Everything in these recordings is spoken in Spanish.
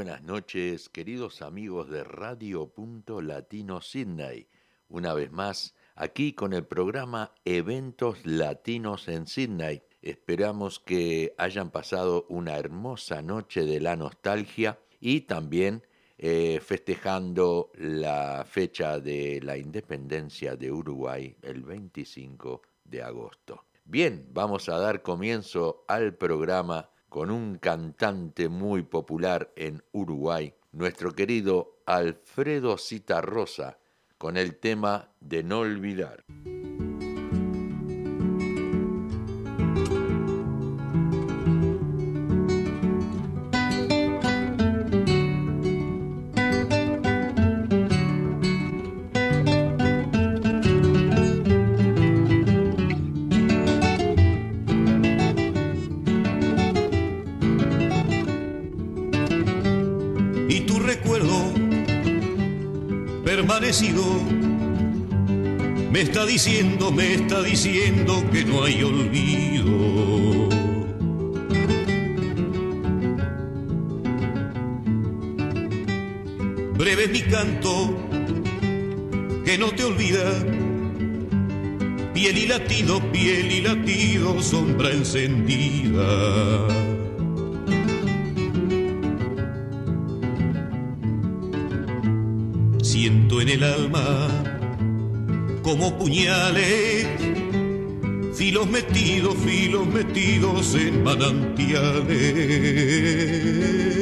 Buenas noches, queridos amigos de Radio Punto Latino Sydney. Una vez más, aquí con el programa Eventos Latinos en Sydney. Esperamos que hayan pasado una hermosa noche de la nostalgia y también eh, festejando la fecha de la independencia de Uruguay el 25 de agosto. Bien, vamos a dar comienzo al programa con un cantante muy popular en Uruguay, nuestro querido Alfredo Citarrosa, con el tema de no olvidar. Me está diciendo, me está diciendo que no hay olvido. Breve mi canto, que no te olvida. Piel y latido, piel y latido, sombra encendida. Como puñales, filos metidos, filos metidos en manantiales.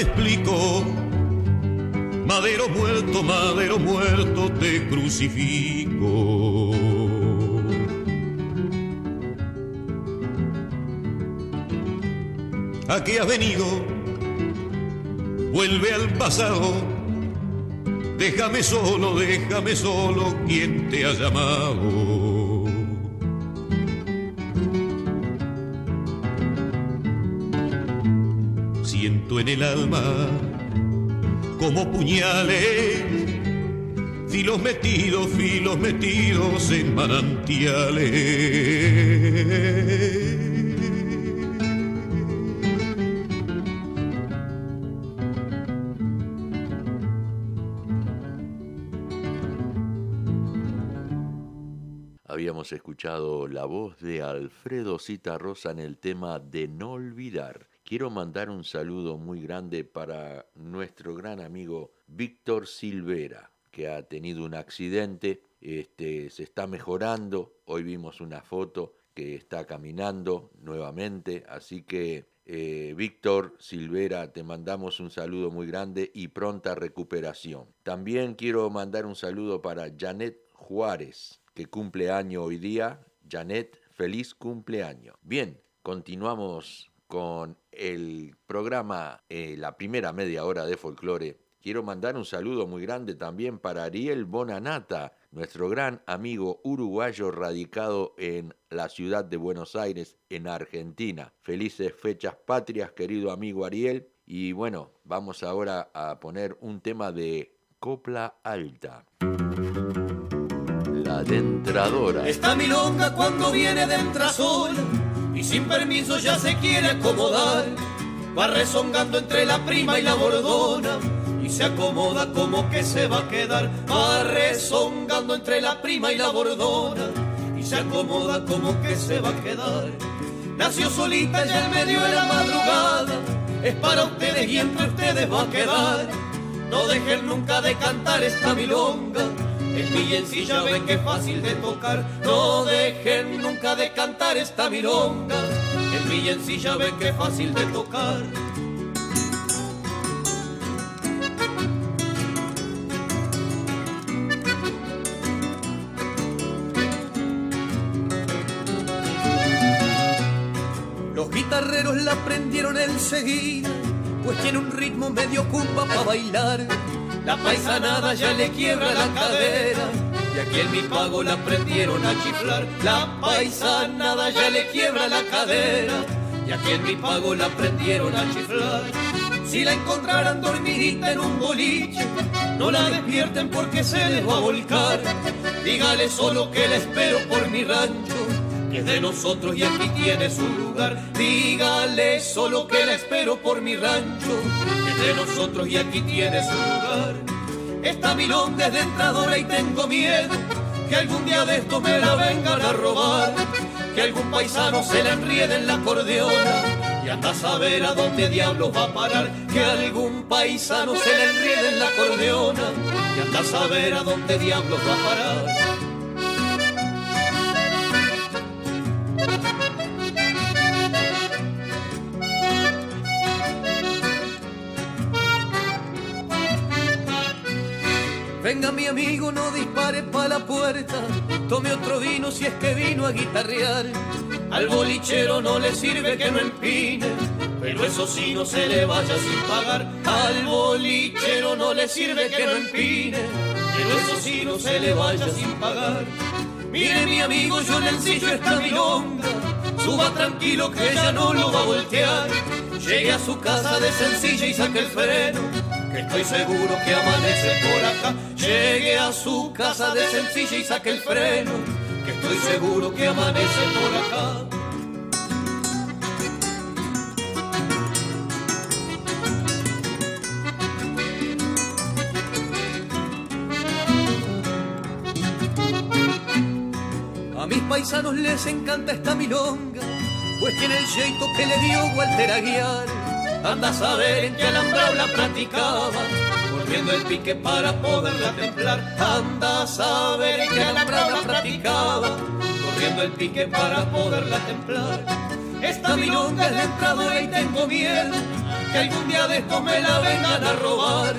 Me explico. Madero muerto, madero muerto, te crucifico. ¿A qué has venido? Vuelve al pasado. Déjame solo, déjame solo, quien te ha llamado. En el alma como puñales, filos metidos, filos metidos en manantiales. Habíamos escuchado la voz de Alfredo Cita Rosa en el tema de No Olvidar. Quiero mandar un saludo muy grande para nuestro gran amigo Víctor Silvera, que ha tenido un accidente, este, se está mejorando, hoy vimos una foto que está caminando nuevamente, así que eh, Víctor Silvera, te mandamos un saludo muy grande y pronta recuperación. También quiero mandar un saludo para Janet Juárez, que cumple año hoy día. Janet, feliz cumpleaños. Bien, continuamos con el programa eh, La primera media hora de folclore, quiero mandar un saludo muy grande también para Ariel Bonanata, nuestro gran amigo uruguayo radicado en la ciudad de Buenos Aires, en Argentina. Felices fechas patrias, querido amigo Ariel. Y bueno, vamos ahora a poner un tema de copla alta. La dentradora. Está milonga cuando viene de y sin permiso ya se quiere acomodar. Va rezongando entre la prima y la bordona y se acomoda como que se va a quedar. Va rezongando entre la prima y la bordona y se acomoda como que se va a quedar. Nació solita ya en medio de la madrugada, es para ustedes y entre ustedes va a quedar. No dejen nunca de cantar esta milonga el ya ven que fácil de tocar, no dejen nunca de cantar esta milonga. El ya ven que fácil de tocar. Los guitarreros la aprendieron enseguida, pues tiene un ritmo medio cumba para bailar la paisanada ya le quiebra la cadera y aquí en mi pago la aprendieron a chiflar. La paisanada ya le quiebra la cadera y aquí en mi pago la aprendieron a chiflar. Si la encontraran dormidita en un boliche, no la despierten porque se les va a volcar. Dígale solo que la espero por mi rancho, que es de nosotros y aquí tiene su lugar. Dígale solo que la espero por mi rancho, de nosotros y aquí tiene su lugar. Esta milonga es de entradora y tengo miedo que algún día de esto me la vengan a robar, que algún paisano se la enriede en la acordeona y anda a saber a dónde diablos va a parar, que algún paisano se la enriede en la acordeona y anda a saber a dónde diablos va a parar. Venga mi amigo, no dispare pa' la puerta. Tome otro vino si es que vino a guitarrear. Al bolichero no le sirve que no empine, pero eso sí no se le vaya sin pagar. Al bolichero no le sirve que no empine, pero eso sí no se le vaya sin pagar. Mire mi amigo, yo en el sitio está mi longa. Suba tranquilo que ella no lo va a voltear. Llegue a su casa de sencilla y saque el freno que estoy seguro que amanece por acá. Llegue a su casa de sencilla y saque el freno, que estoy seguro que amanece por acá. A mis paisanos les encanta esta milonga, pues tiene el jeito que le dio Walter Aguiar Anda a saber en qué alambrado la practicaba, volviendo el pique para poderla templar. Anda a saber en qué alambrado la practicaba, corriendo el pique para poderla templar. Esta milonga es de entradora y tengo miedo que algún día de esto me la vengan a robar,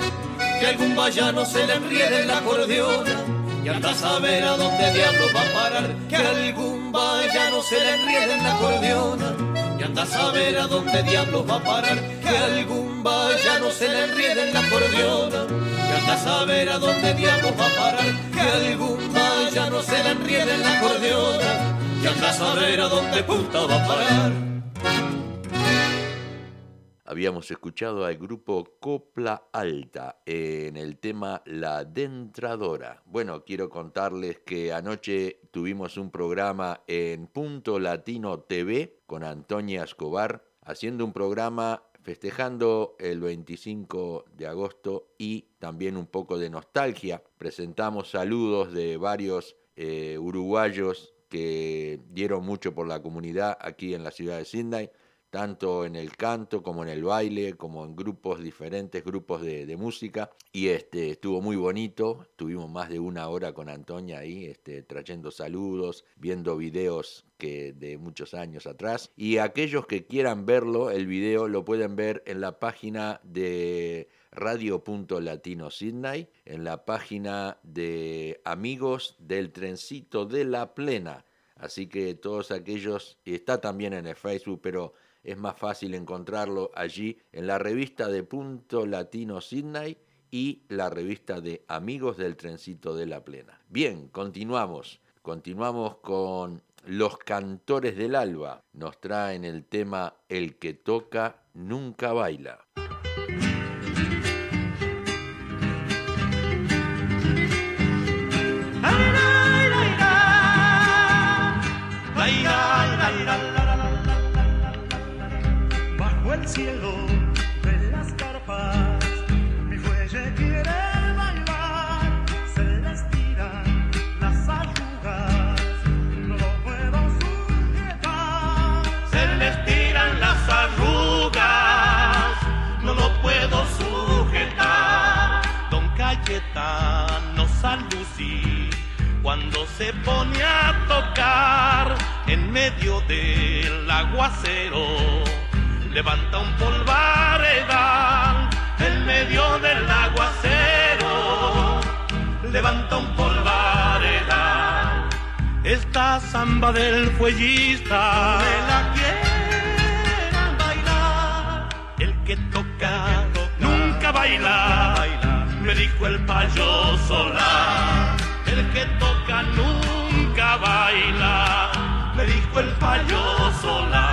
que algún vallano se le enriede en la acordeona y anda a saber a dónde diablos va a parar, que algún vallano se le enriede en la acordeona y anda a saber a dónde diablos va a parar, que algún vallano se le enriede en la acordeona, y anda a saber a dónde diablos va a parar, que algún vallano se le enriede en la acordeona, y anda a saber a dónde puta va a parar. Habíamos escuchado al grupo Copla Alta en el tema La Dentradora. Bueno, quiero contarles que anoche tuvimos un programa en Punto Latino TV con Antonia Escobar, haciendo un programa festejando el 25 de agosto y también un poco de nostalgia. Presentamos saludos de varios eh, uruguayos que dieron mucho por la comunidad aquí en la ciudad de Sydney tanto en el canto como en el baile, como en grupos diferentes, grupos de, música. Y este, estuvo muy bonito, tuvimos más de una hora con Antonia ahí, este, trayendo saludos, viendo videos que de muchos años atrás. Y aquellos que quieran verlo, el video lo pueden ver en la página de Radio.Latino Sydney, en la página de Amigos del Trencito de la Plena. Así que todos aquellos, y está también en el Facebook, pero es más fácil encontrarlo allí en la revista de Punto Latino Sydney y la revista de Amigos del Trencito de la Plena. Bien, continuamos. Continuamos con Los Cantores del Alba. Nos traen el tema El que toca nunca baila. Cielo de las carpas. Mi fuelle quiere bailar, se les tiran las arrugas, no lo puedo sujetar. Se les tiran las arrugas, no lo puedo sujetar. Don Cayetano San Lucí, cuando se pone a tocar en medio del aguacero levanta un polvaredal en medio del aguacero, levanta un polvaredal. Esta samba del fuellista. Me la quieran bailar, el que toca, nunca baila, me dijo el payo solar, el que toca nunca baila, me dijo el payoso la.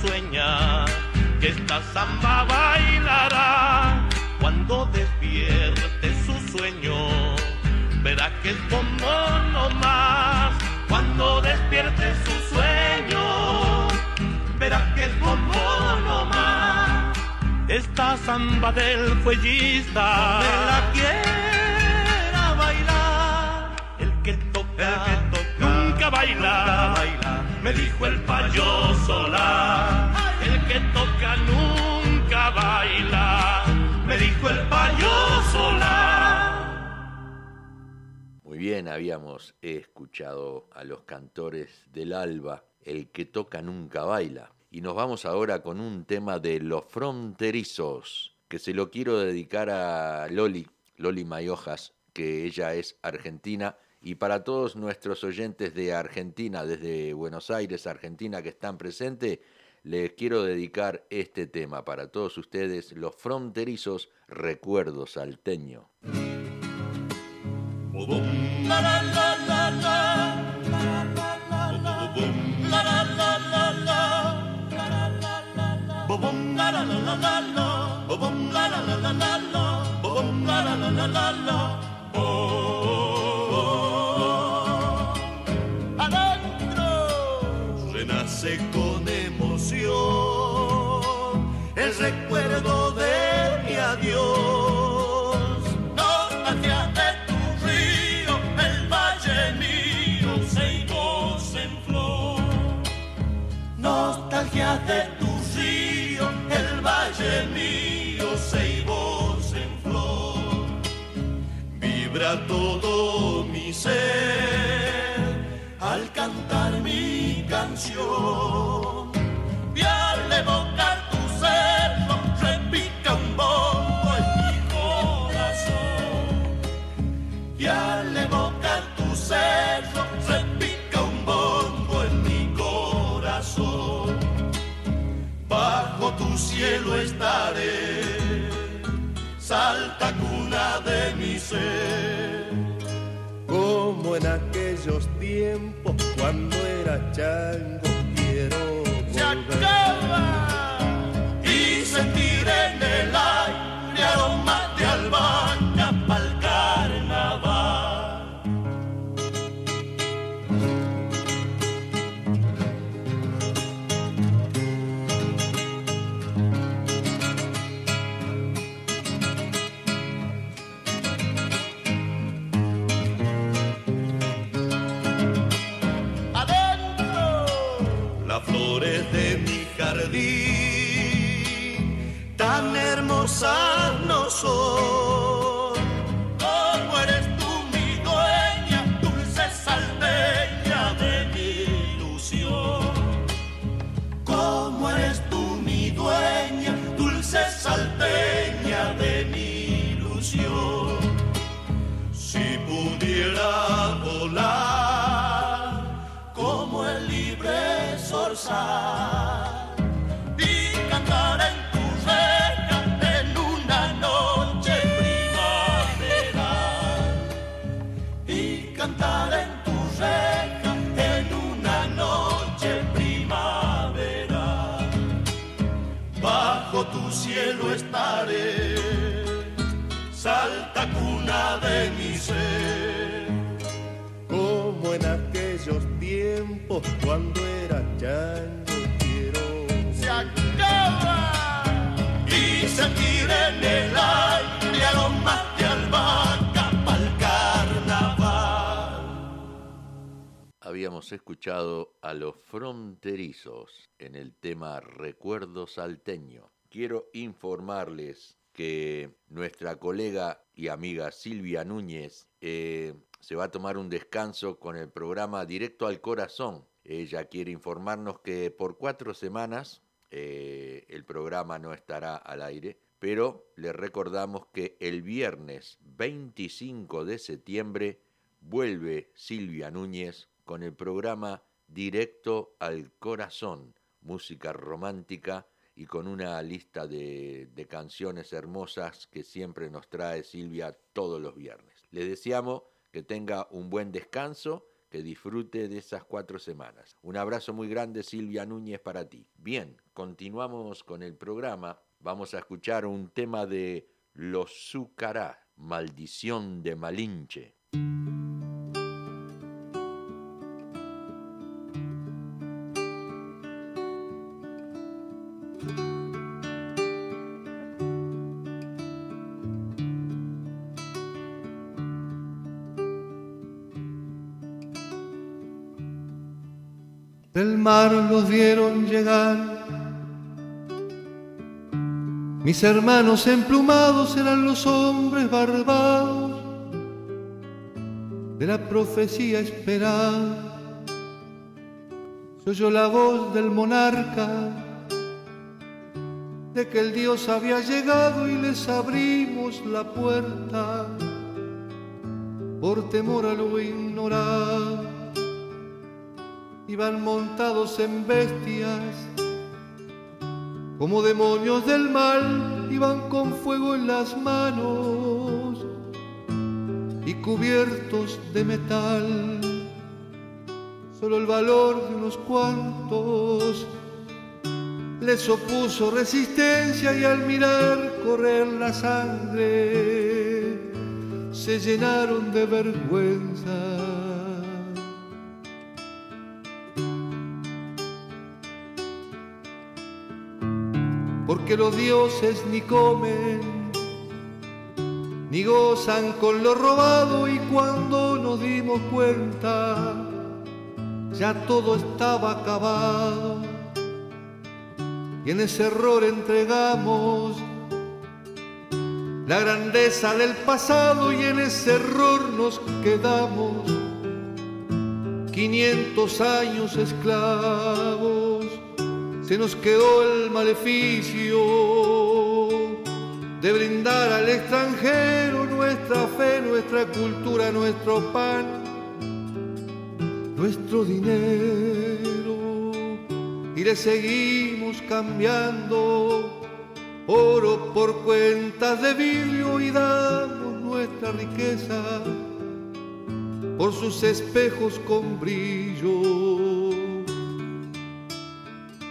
Sueña que esta samba bailará cuando despierte su sueño. Verá que es bombón no más cuando despierte su sueño. Verá que es bombón no más. Esta samba del fuellista dijo el payoso la. El que toca nunca baila. Me dijo el payoso la. Muy bien, habíamos escuchado a los cantores del alba, el que toca nunca baila. Y nos vamos ahora con un tema de los fronterizos, que se lo quiero dedicar a Loli, Loli Mayojas, que ella es argentina. Y para todos nuestros oyentes de Argentina, desde Buenos Aires, Argentina, que están presentes, les quiero dedicar este tema para todos ustedes, los fronterizos recuerdos salteño. La recuerdo de mi adiós. Nostalgia de tu río, el valle mío, Seibos en flor. Nostalgia de tu río, el valle mío, Seibos en flor. Vibra todo mi ser al cantar mi canción. Estaré, salta cuna de mi ser. Como en aquellos tiempos cuando era chango, zorzal y cantar en tu reja en una noche primaveral. Y cantar en tu reja en una noche primaveral. Bajo tu cielo estaré salta cuna de mi ser. Como en aquellos tiempos cuando chango, quiero se acaba y sentir en el aire aromas de albahaca pa'l carnaval. Habíamos escuchado a los fronterizos en el tema Recuerdo Salteño. Quiero informarles que nuestra colega y amiga Silvia Núñez eh, se va a tomar un descanso con el programa Directo al Corazón. Ella quiere informarnos que por cuatro semanas eh, el programa no estará al aire, pero le recordamos que el viernes 25 de septiembre vuelve Silvia Núñez con el programa Directo al Corazón, música romántica y con una lista de, canciones hermosas que siempre nos trae Silvia todos los viernes. Le deseamos que tenga un buen descanso, que disfrute de esas cuatro semanas. Un abrazo muy grande Silvia Núñez para ti. Bien, continuamos con el programa. Vamos a escuchar un tema de Los Zúcará, Maldición de Malinche. Vieron llegar. Mis hermanos emplumados eran los hombres barbados de la profecía esperada. Se oyó la voz del monarca de que el Dios había llegado y les abrimos la puerta por temor a lo ignorado iban montados en bestias, como demonios del mal, iban con fuego en las manos y cubiertos de metal. Solo el valor de unos cuantos les opuso resistencia y al mirar correr la sangre se llenaron de vergüenza. Porque los dioses ni comen, ni gozan con lo robado y cuando nos dimos cuenta, ya todo estaba acabado. Y en ese error entregamos la grandeza del pasado y en ese error nos quedamos 500 años esclavos se nos quedó el maleficio de brindar al extranjero nuestra fe, nuestra cultura, nuestro pan, nuestro dinero. Y le seguimos cambiando oro por cuentas de vidrio y damos nuestra riqueza por sus espejos con brillo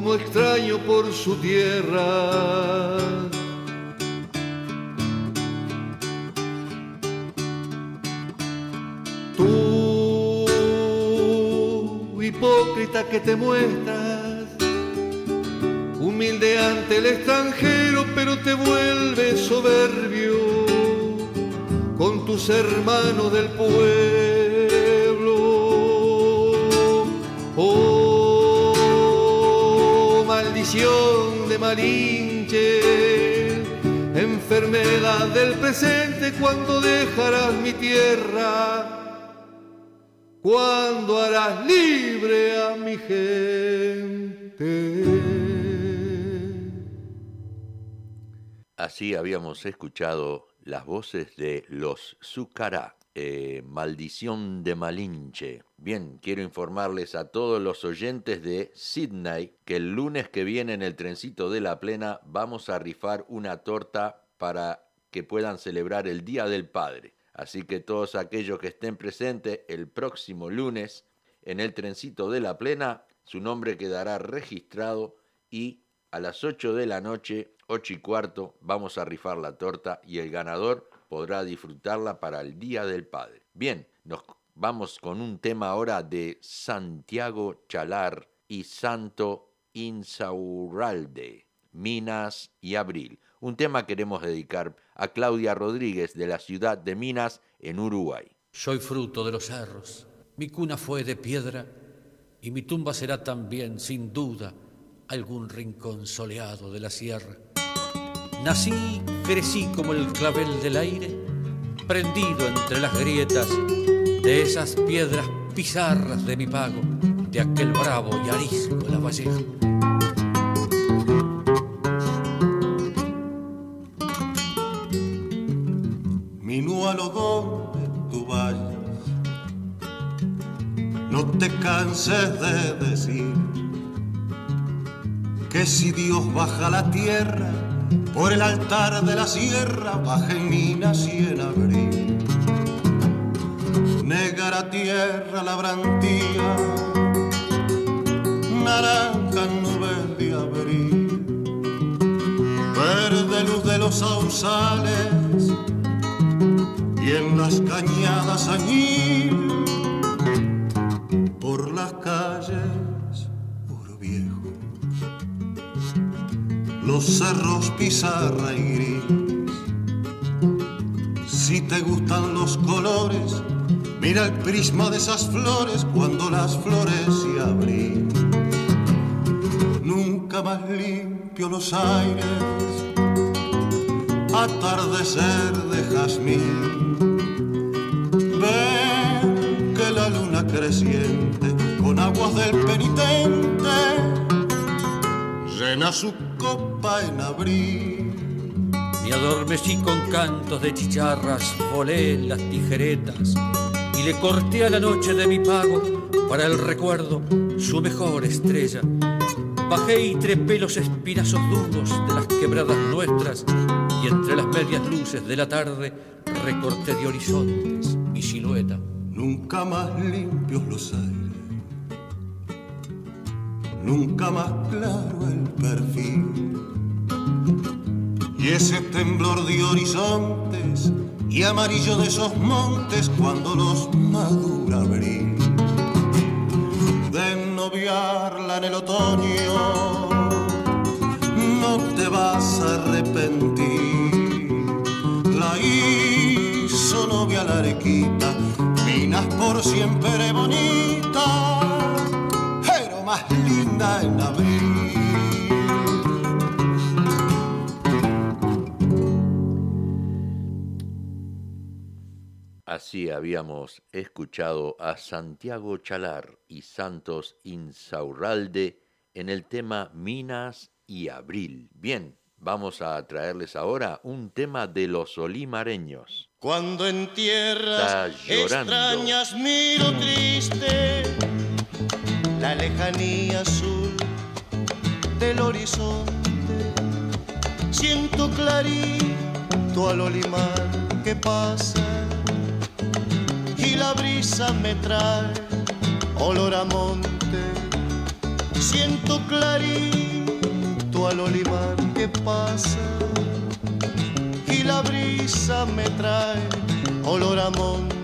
como extraño por su tierra. Tú, hipócrita que te muestras, humilde ante el extranjero, pero te vuelves soberbio con tus hermanos del pueblo. De Malinche, enfermedad del presente, cuando dejarás mi tierra, cuando harás libre a mi gente. Así habíamos escuchado las voces de los Zucará eh, Maldición de Malinche. Bien, quiero informarles a todos los oyentes de Sydney que el lunes que viene en el trencito de la plena vamos a rifar una torta para que puedan celebrar el Día del Padre. Así que todos aquellos que estén presentes el próximo lunes en el trencito de la plena, su nombre quedará registrado y a las 8 de la noche, 8 y cuarto, vamos a rifar la torta y el ganador podrá disfrutarla para el Día del Padre. Bien, nos vamos con un tema ahora de Santiago Chalar y Santo Insaurralde, Minas y Abril. Un tema queremos dedicar a Claudia Rodríguez de la ciudad de Minas en Uruguay. Soy fruto de los cerros, mi cuna fue de piedra y mi tumba será también, sin duda, algún rincón soleado de la sierra. Nací, crecí como el clavel del aire, prendido entre las grietas de esas piedras pizarras de mi pago, de aquel bravo y arisco la valleja. Minualo donde tú vayas, no te canses de decir que si Dios baja la tierra, por el altar de la sierra, baja en minas y en abril. Negra tierra la brandía, naranja nubes de abril, verde luz de los sausales y en las cañadas añil, por las calles los cerros pizarra y gris. Si te gustan los colores, mira el prisma de esas flores cuando las flores se abren. Nunca más limpio los aires, atardecer de jazmín. Ven que la luna creciente con aguas del penitente llena su copa en abril. Me adormecí con cantos de chicharras, volé las tijeretas y le corté a la noche de mi pago para el recuerdo su mejor estrella. Bajé y trepé los espinazos duros de las quebradas nuestras y entre las medias luces de la tarde recorté de horizontes mi silueta. Nunca más limpios los aires, nunca más claro el perfil. Y ese temblor de horizontes y amarillo de esos montes cuando los madura abril. De noviarla en el otoño, no te vas a arrepentir. La hizo novia la arequita, minas por siempre bonita, pero más linda en abril. Así habíamos escuchado a Santiago Chalar y Santos Insaurralde en el tema Minas y Abril. Bien, vamos a traerles ahora un tema de los olimareños. Cuando en tierras extrañas miro triste la lejanía azul del horizonte. Siento clarito al olimar que pasa la brisa me trae olor a monte. Siento clarito al olimar que pasa y la brisa me trae olor a monte.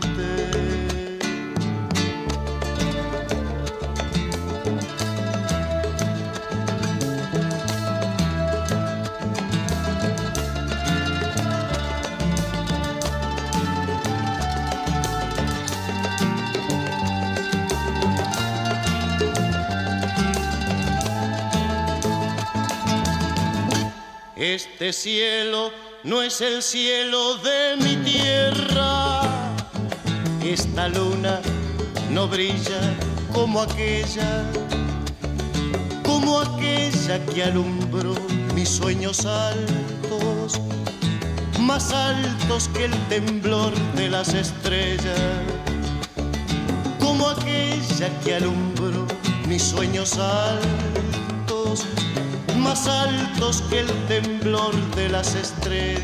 Este cielo no es el cielo de mi tierra. Esta luna no brilla como aquella, como aquella que alumbró mis sueños altos, más altos que el temblor de las estrellas, como aquella que alumbró mis sueños altos más altos que el temblor de las estrellas.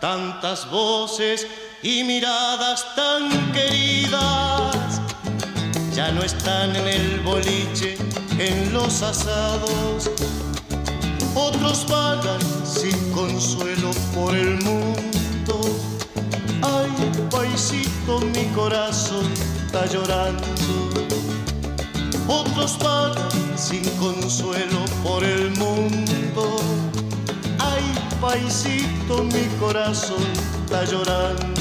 Tantas voces y miradas tan queridas ya no están en el boliche, en los asados. Otros vagan sin consuelo por el mundo. Ay, paisito, mi corazón está llorando. Otros vagan sin consuelo por el mundo. Ay, paisito, mi corazón está llorando.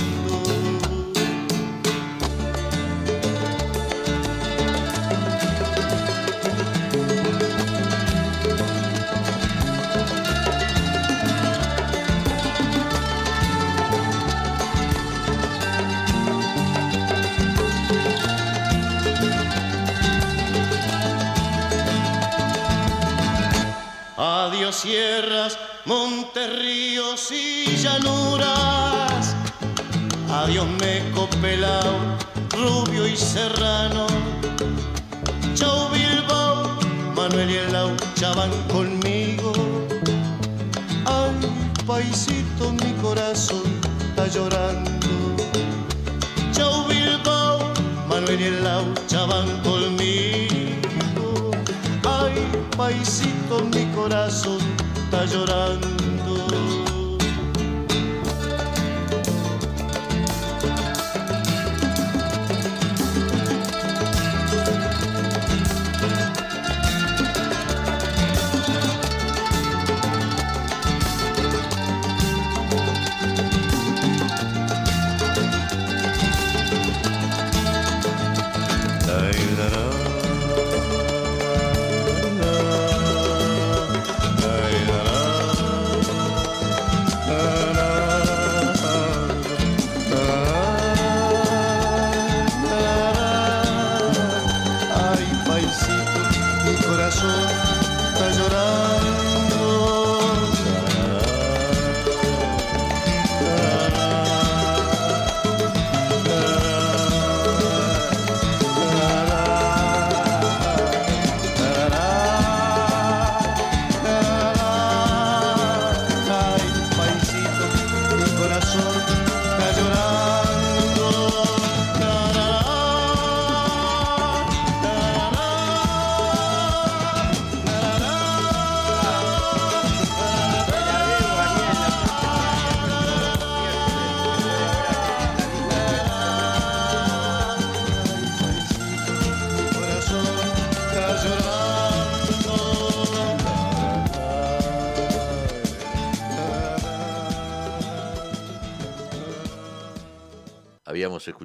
Sierras, montes, ríos y llanuras. Adiós meco pelao, rubio y serrano. Chau Bilbao, Manuel y el Laucha van conmigo. Ay, paisito, mi corazón está llorando. Chau Bilbao, Manuel y el Laucha van conmigo. Paisito, mi corazón está llorando.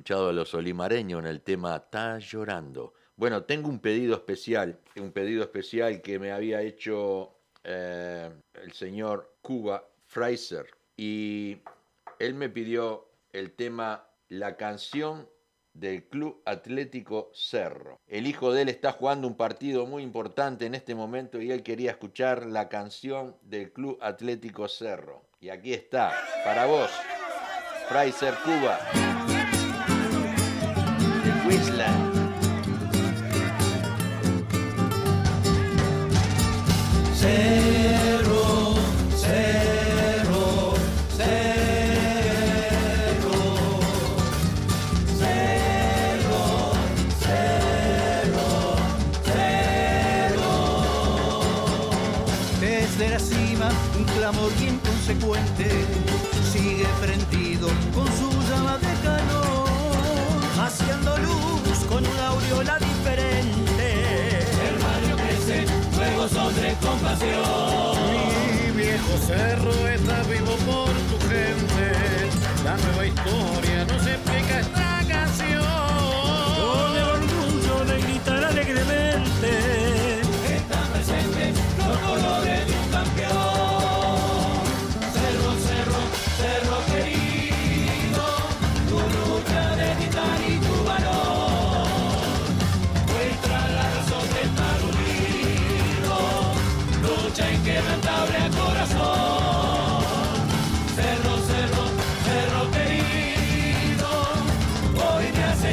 Escuchado a los olimareños en el tema Está llorando. Bueno, tengo un pedido especial, un pedido especial que me había hecho eh, el señor Cuba Fraser y él me pidió el tema La canción del Club Atlético Cerro. El hijo de él está jugando un partido muy importante en este momento y él quería escuchar la canción del Club Atlético Cerro. Y aquí está, para vos, Fraser Cuba. Queensland. Cerro, cerro, cerro, cerro, cerro, cerro. Desde la cima, un clamor bien luego son de compasión. Mi viejo cerro está vivo por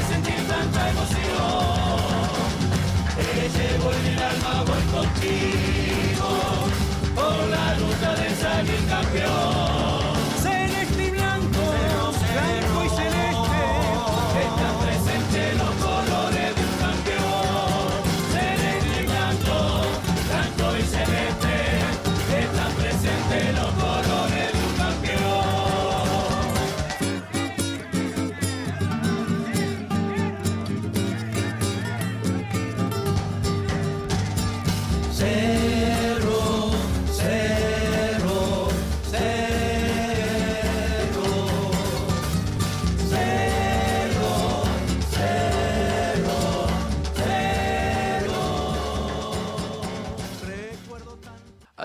sentir tanta emoción. Te llevo en el alma, voy contigo.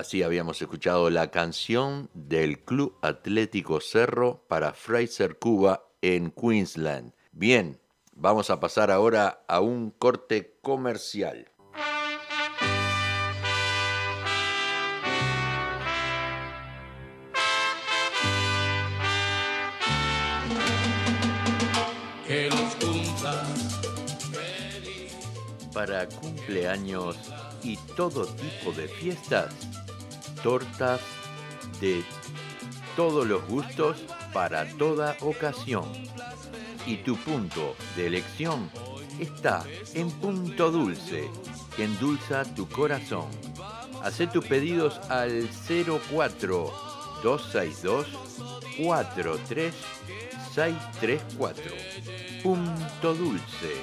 Así habíamos escuchado la canción del Club Atlético Cerro para Fraser, Cuba, en Queensland. Bien, vamos a pasar ahora a un corte comercial. Para cumpleaños y todo tipo de fiestas, tortas de todos los gustos para toda ocasión. Y tu punto de elección está en Punto Dulce, que endulza tu corazón. Haz tus pedidos al 04 262 43634. Punto Dulce.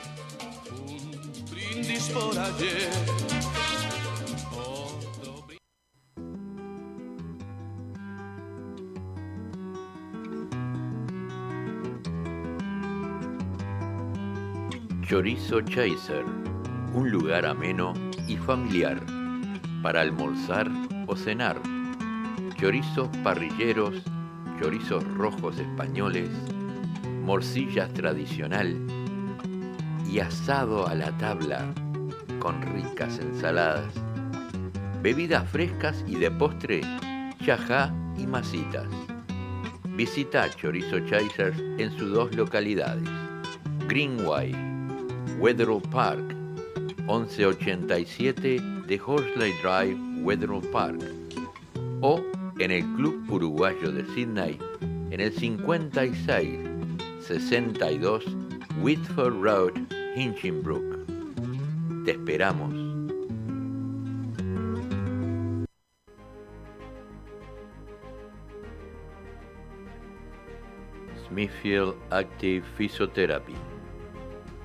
Chorizo Chaser, un lugar ameno y familiar para almorzar o cenar. Chorizos parrilleros, chorizos rojos españoles, morcillas tradicional y asado a la tabla con ricas ensaladas. Bebidas frescas y de postre, chajá y masitas. Visita Chorizo Chasers en sus dos localidades. Greenway, Wetherill Park, 1187 de Horsley Drive, Wetherill Park, o en el Club Uruguayo de Sydney, en el 56 62 Whitford Road, Hinchinbrook. Te esperamos. Smithfield Active Physiotherapy.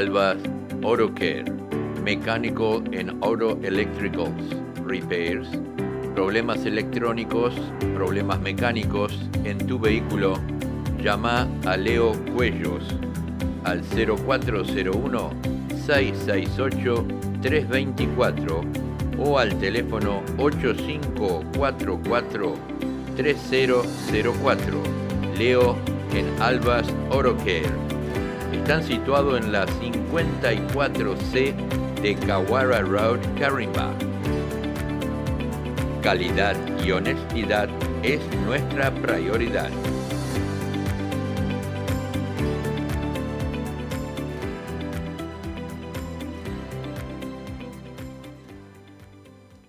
Leo y Alba Auto Care, mecánico en Auto Electricals, repairs, problemas electrónicos, problemas mecánicos en tu vehículo, llama a Leo Cuellos al 0401 668 324 o al teléfono 8544 3004. Leo en Albas Auto Care. Están situados en la 54C de Kawara Road, Carimba. Calidad y honestidad es nuestra prioridad.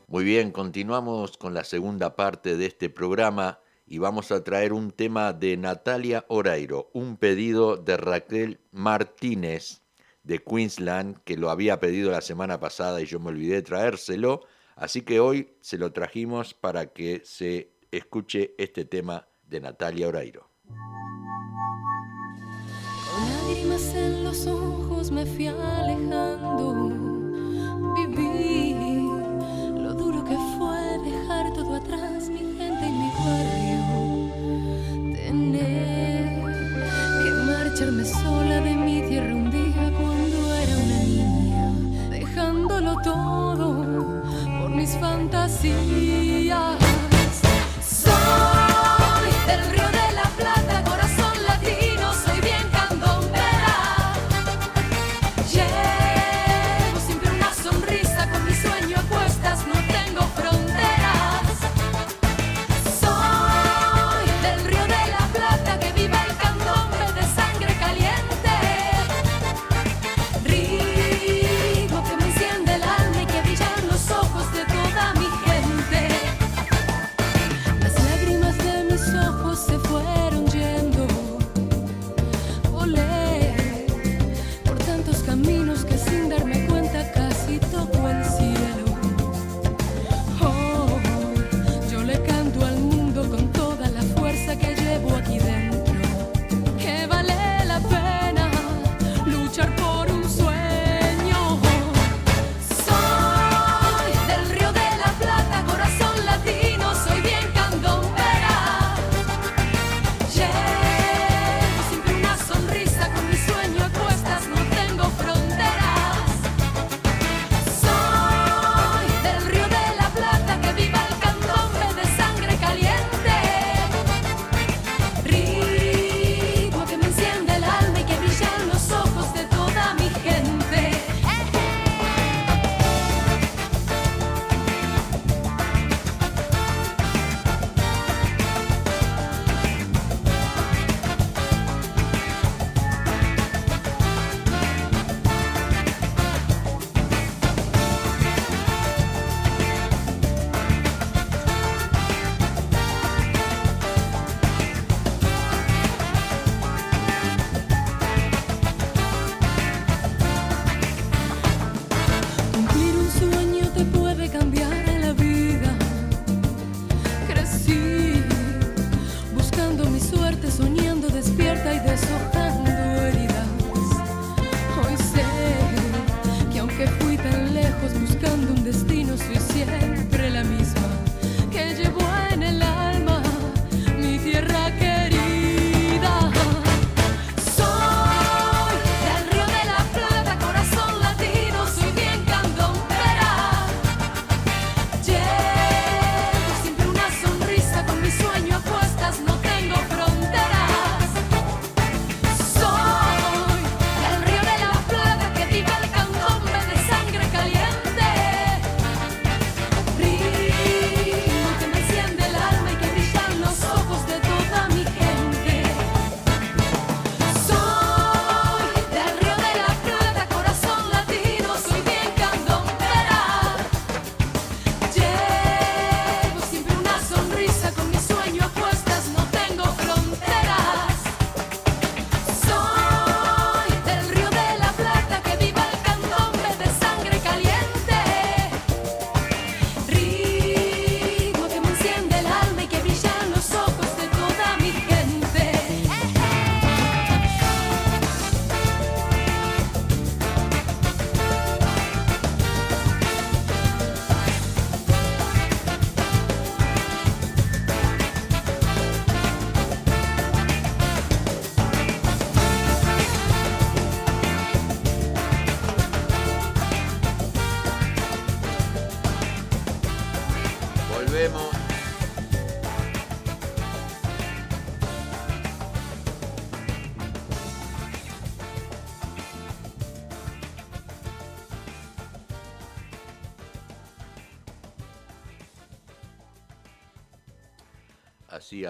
Muy bien, continuamos con la segunda parte de este programa y vamos a traer un tema de Natalia Oreiro, un pedido de Raquel Martínez de Queensland, que lo había pedido la semana pasada y yo me olvidé traérselo, así que hoy se lo trajimos para que se escuche este tema de Natalia Oreiro. Con lágrimas en los ojos me fui alejando. Viví lo duro que fue dejar todo atrás, Que marcharme sola de mi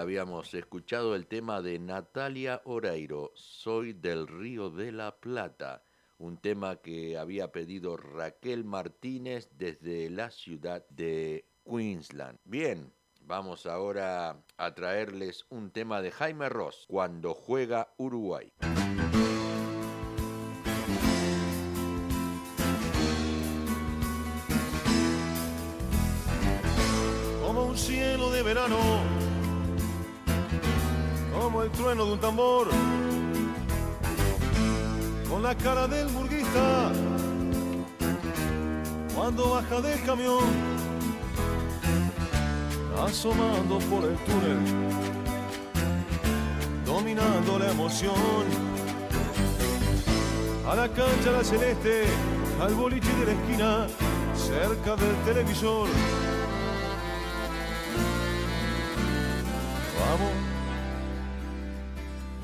habíamos escuchado el tema de Natalia Oreiro, Soy del Río de la Plata, un tema que había pedido Raquel Martínez desde la ciudad de Queensland. Bien, vamos ahora a traerles un tema de Jaime Ross, Cuando juega Uruguay. como un cielo de verano, como el trueno de un tambor, con la cara del burguista, cuando baja del camión, asomando por el túnel, dominando la emoción, a la cancha la celeste, al boliche de la esquina, cerca del televisor. Vamos,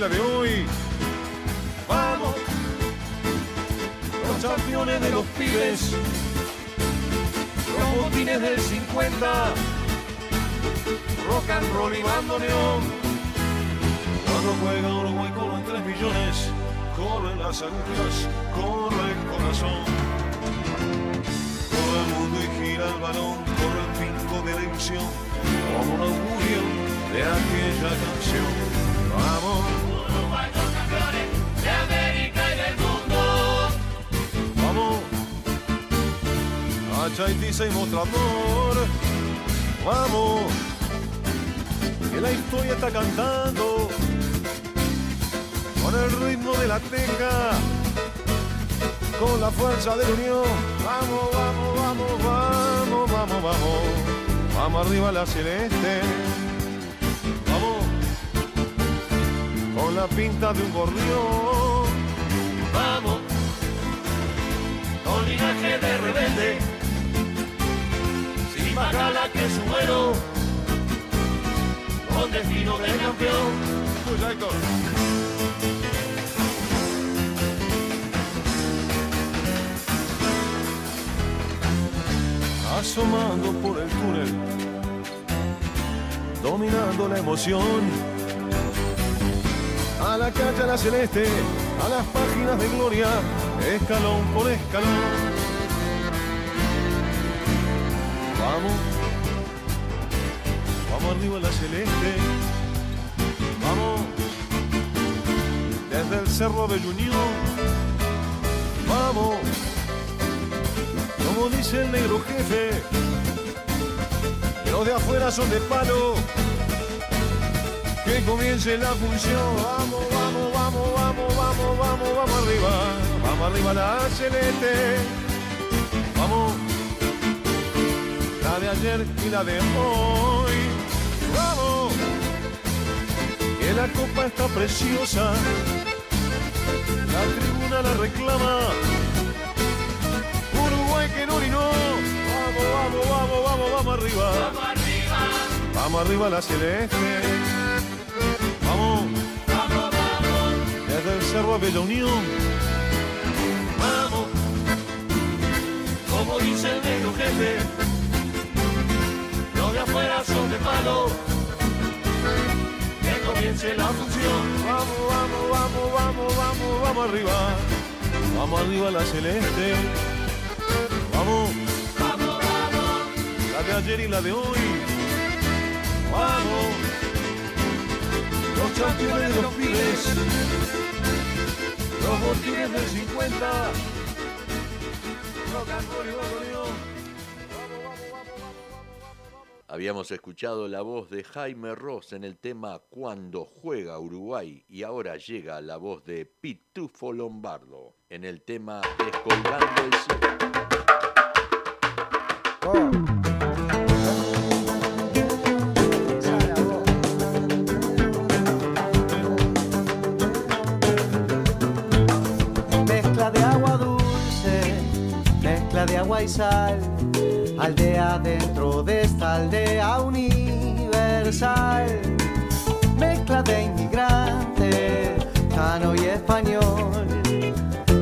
de hoy. Vamos, los campeones de los pibes, los botines del 50, rock and roll y bandoneón. Cuando juega Uruguay corren 3 millones, corren las agujas, corre el corazón. Corre el mundo y gira el balón, corre el pingo de la ilusión, como un augurio de aquella canción. América y del mundo. vamos, a que la historia está cantando con el ritmo de la teca, con la fuerza de la unión. Vamos, vamos, vamos, vamos, vamos, vamos, vamos arriba la celeste. Con la pinta de un gorrión. Vamos, con linaje de rebelde, sin más gala que su vuelo, con destino de campeón. Héctor. Asomando por el túnel, dominando la emoción, la calle a la celeste, a las páginas de gloria, escalón por escalón. Vamos, vamos arriba a la celeste, vamos, desde el cerro de Unión, vamos, como dice el negro jefe, los de afuera son de palo que comience la función. Vamos, vamos, vamos, vamos, vamos, vamos, vamos arriba. Vamos arriba la celeste. Vamos. La de ayer y la de hoy. Vamos. Que la copa está preciosa. La tribuna la reclama. Uruguay que no no. Vamos, vamos, vamos, vamos, vamos arriba. Vamos arriba. Vamos arriba la celeste. Vamos, vamos, vamos. Desde el cerro de la Unión. Vamos, como dice el negro jefe, los de afuera son de palo. Que comience la función. Vamos, vamos, vamos, vamos, vamos, vamos arriba. Vamos arriba la celeste. Vamos, Vamos, vamos, la de ayer y la de hoy. Vamos, los campeones de los pibes. Los botines del 50. Rock and roll y bandoneón. Habíamos escuchado la voz de Jaime Ross en el tema Cuando juega Uruguay y ahora llega la voz de Pitufo Lombardo en el tema Descolgando el aldea dentro de esta aldea universal. Mezcla de inmigrante, cano y español,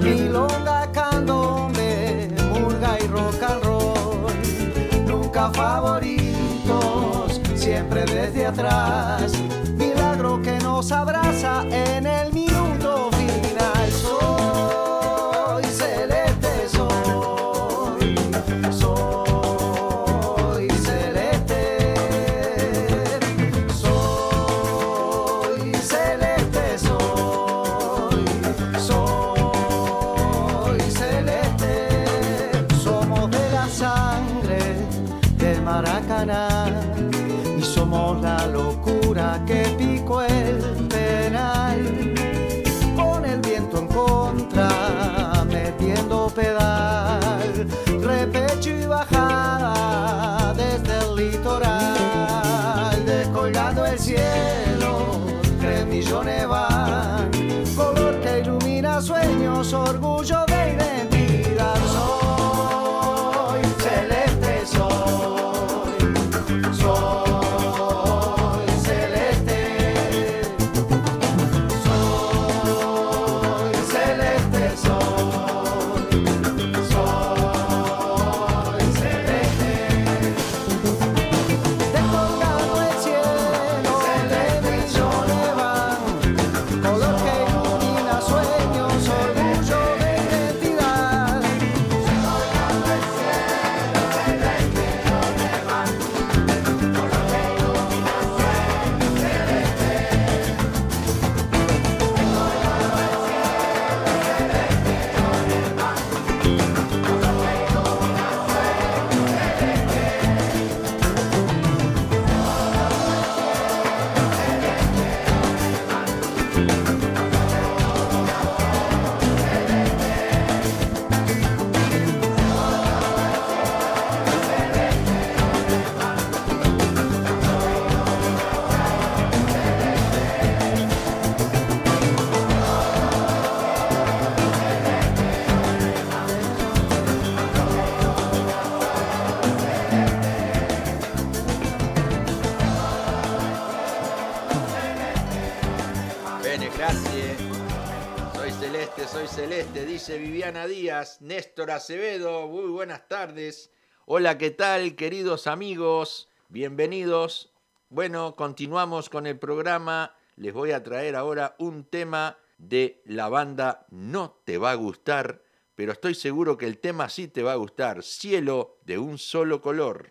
milonga, candombe, murga y rock and roll. Nunca favoritos, siempre desde atrás. Milagro que nos abraza en el pedal, Viviana Díaz, Néstor Acevedo, muy buenas tardes. Hola, ¿qué tal, queridos amigos? Bienvenidos. Bueno, continuamos con el programa les voy a traer ahora un tema de la banda No Te Va a Gustar, pero estoy seguro que el tema sí te va a gustar, Cielo de un solo color.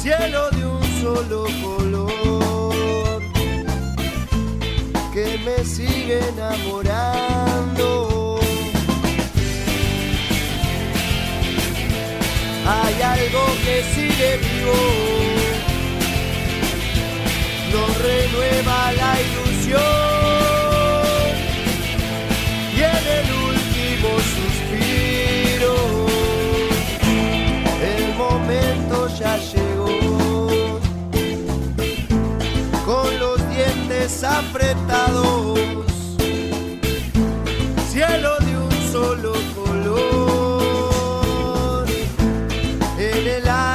cielo de un solo color que me sigue enamorando. Hay algo que sigue vivo, nos renueva la ilusión apretados. Cielo de un solo color. En el alma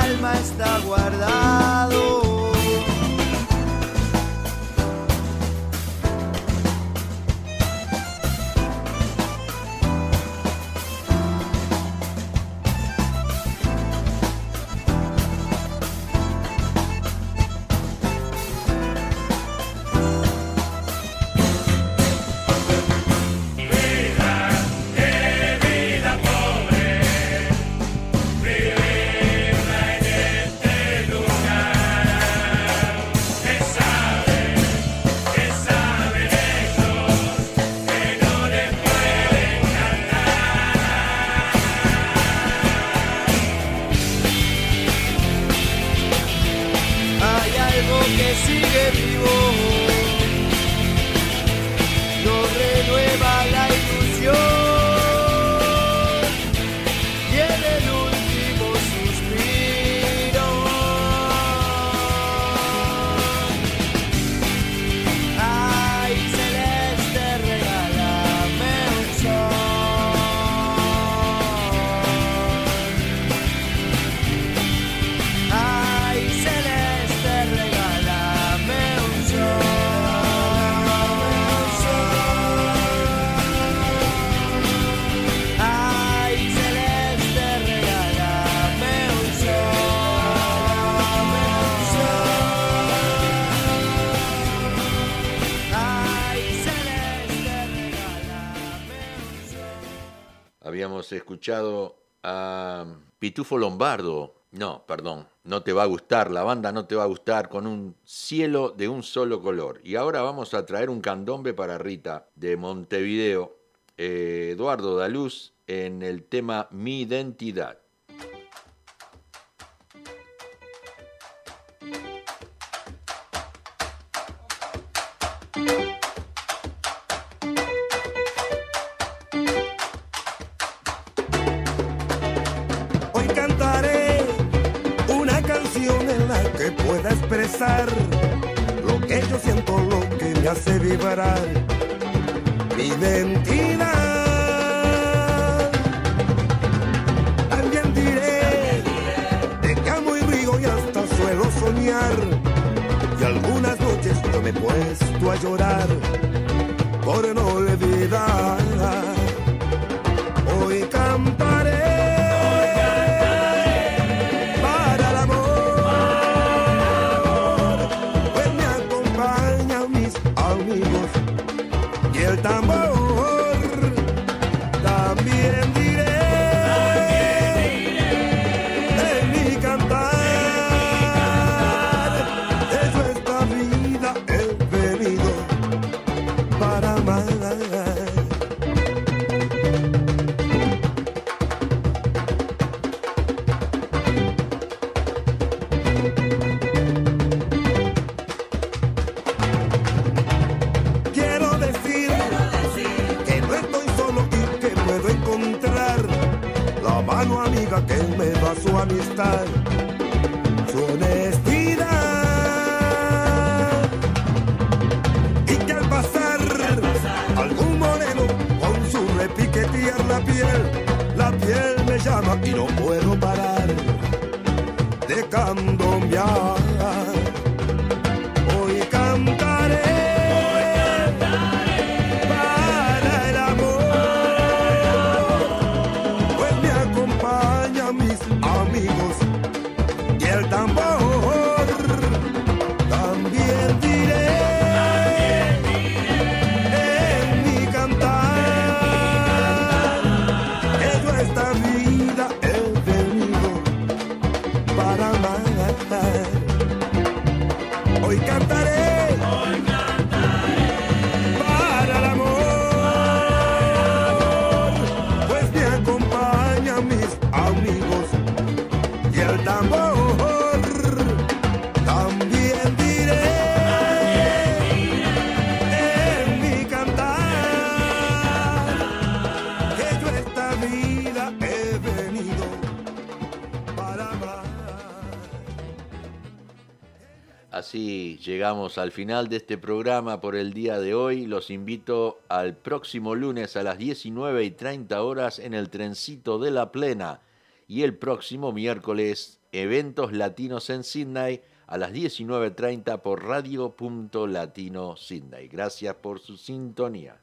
escuchado a Pitufo Lombardo. No, perdón, no te va a gustar, la banda no te va a gustar con un cielo de un solo color. Y ahora vamos a traer un candombe para Rita de Montevideo, eh, Eduardo Daluz, en el tema Mi Identidad. Amiga que me da su amistad, su honestidad. Y que al pasar, algún moreno con su repiquetear la piel, la piel me llama y no puedo parar de candombear. Así llegamos al final de este programa por el día de hoy. Los invito al próximo lunes a las 19 y 30 horas en el trencito de la plena. Y el próximo miércoles, eventos latinos en Sydney a las 19.30 por Radio Punto Latino Sydney. Gracias por su sintonía.